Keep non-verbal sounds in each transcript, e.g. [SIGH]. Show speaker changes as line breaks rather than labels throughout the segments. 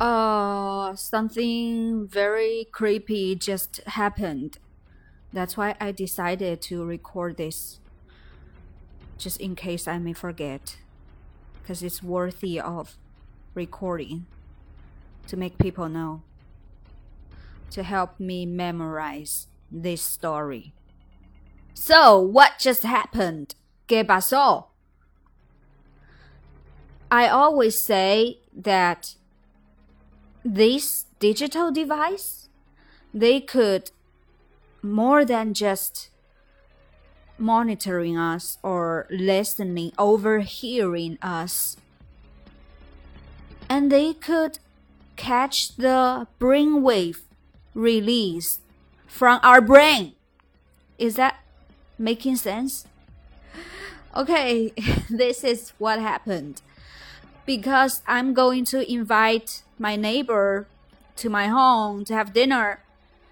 Uh, something very creepy just happened. That's why I decided to record this. Just in case I may forget. Because it's worthy of recording. To make people know. To help me memorize this story. So, what just happened? ¿Qué pasó? I always say that this digital device, they could more than just monitoring us or listening, overhearing us. And they could catch the brainwave release from our brain. Is that making sense? Okay, [LAUGHS] this is what happened. Because I'm going to invite my neighbor to my home to have dinner.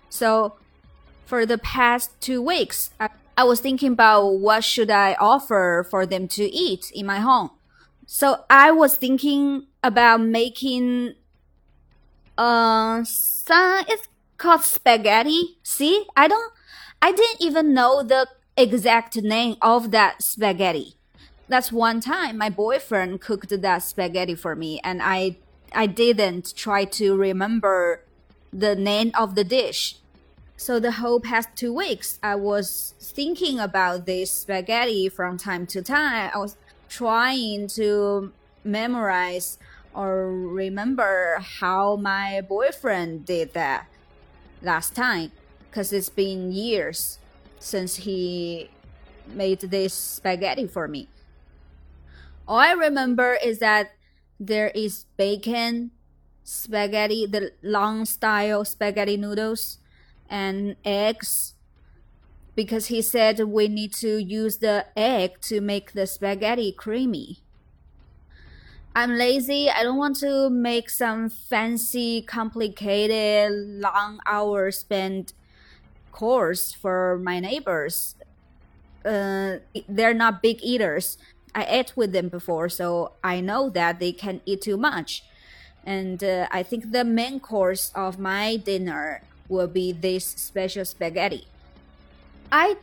So for the past two weeks, I, I was thinking about what should I offer for them to eat in my home. So I was thinking about making uh some it's called spaghetti. See, I don't I didn't even know the exact name of that spaghetti. That's one time my boyfriend cooked that spaghetti for me and I I didn't try to remember the name of the dish. So the whole past two weeks, I was thinking about this spaghetti from time to time. I was trying to memorize or remember how my boyfriend did that last time because it's been years since he made this spaghetti for me. All I remember is that there is bacon, spaghetti, the long style spaghetti noodles, and eggs. Because he said we need to use the egg to make the spaghetti creamy. I'm lazy. I don't want to make some fancy, complicated, long hours spent course for my neighbors. Uh, they're not big eaters. I ate with them before, so I know that they can eat too much. And uh, I think the main course of my dinner will be this special spaghetti. I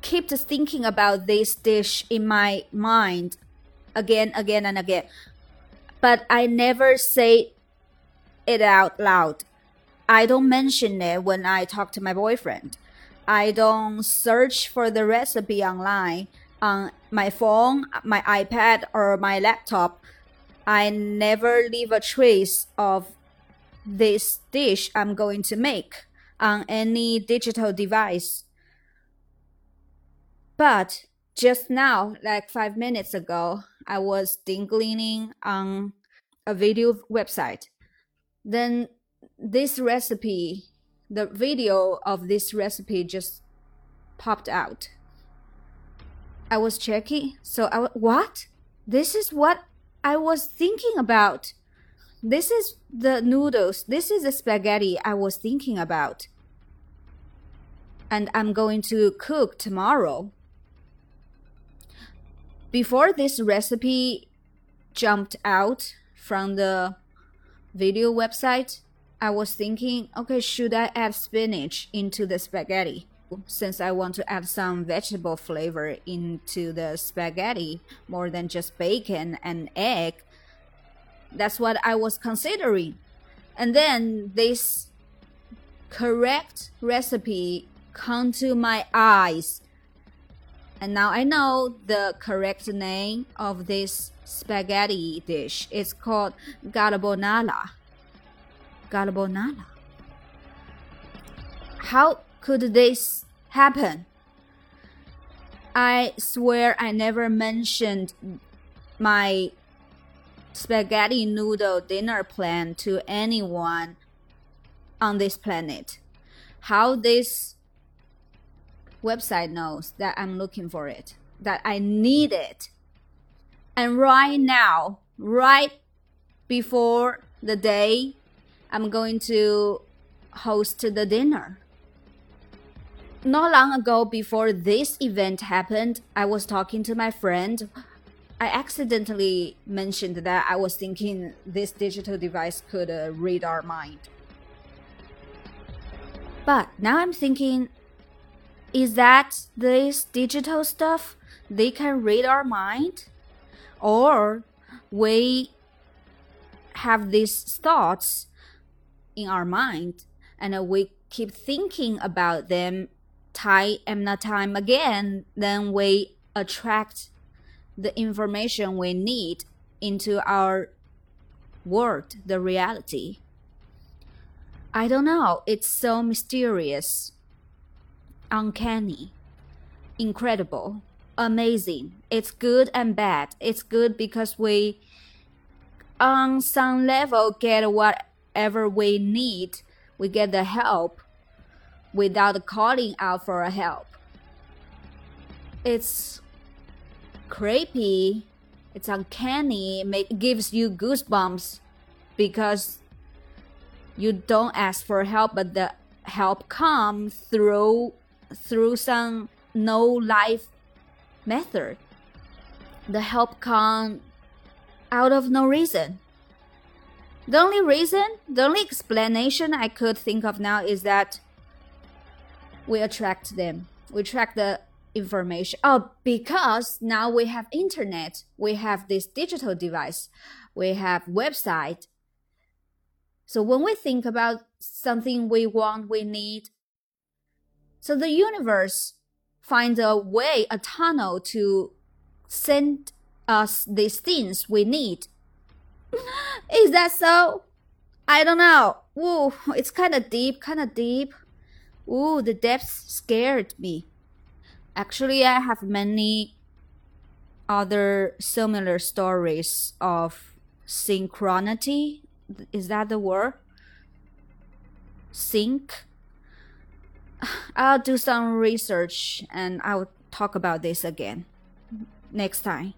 kept thinking about this dish in my mind again, again, and again, but I never say it out loud. I don't mention it when I talk to my boyfriend. I don't search for the recipe online on my phone, my iPad, or my laptop, I never leave a trace of this dish I'm going to make on any digital device. But just now, like five minutes ago, I was dingling on a video website. Then this recipe, the video of this recipe just popped out. I was checking. So I what? This is what I was thinking about. This is the noodles. This is the spaghetti I was thinking about. And I'm going to cook tomorrow. Before this recipe jumped out from the video website, I was thinking, okay, should I add spinach into the spaghetti? Since I want to add some vegetable flavor into the spaghetti more than just bacon and egg. That's what I was considering. And then this correct recipe come to my eyes. And now I know the correct name of this spaghetti dish. It's called carbonara. Carbonara. How could this happen? I swear I never mentioned my spaghetti noodle dinner plan to anyone on this planet. How this website knows that I'm looking for it, that I need it. And right now, right before the day I'm going to host the dinner not long ago before this event happened, I was talking to my friend I accidentally mentioned that I was thinking this digital device could uh, read our mind. But now I'm thinking, is that this digital stuff they can read our mind? Or we have these thoughts in our mind and we keep thinking about them time and time again, then we attract the information we need into our world, the reality. I don't know, it's so mysterious, uncanny, incredible, amazing. It's good and bad. It's good because we, on some level, get whatever we need. We get the help without calling out for help. It's creepy, it's uncanny, it gives you goosebumps because you don't ask for help, but the help comes through through some no life method. The help comes out of no reason. The only reason, the only explanation I could think of now is that we attract them. We attract the information. Oh, because now we have internet, we have this digital device, we have website. So when we think about something we want, we need, so the universe finds a way, a tunnel to send us these things we need. [LAUGHS] Is that so? I don't know. Ooh, it's kind of deep, kind of deep. Ooh, the depths scared me. Actually, I have many other similar stories of synchronity. Is that the word? Sync. [SIGHS] I'll do some research and I'll talk about this again next time.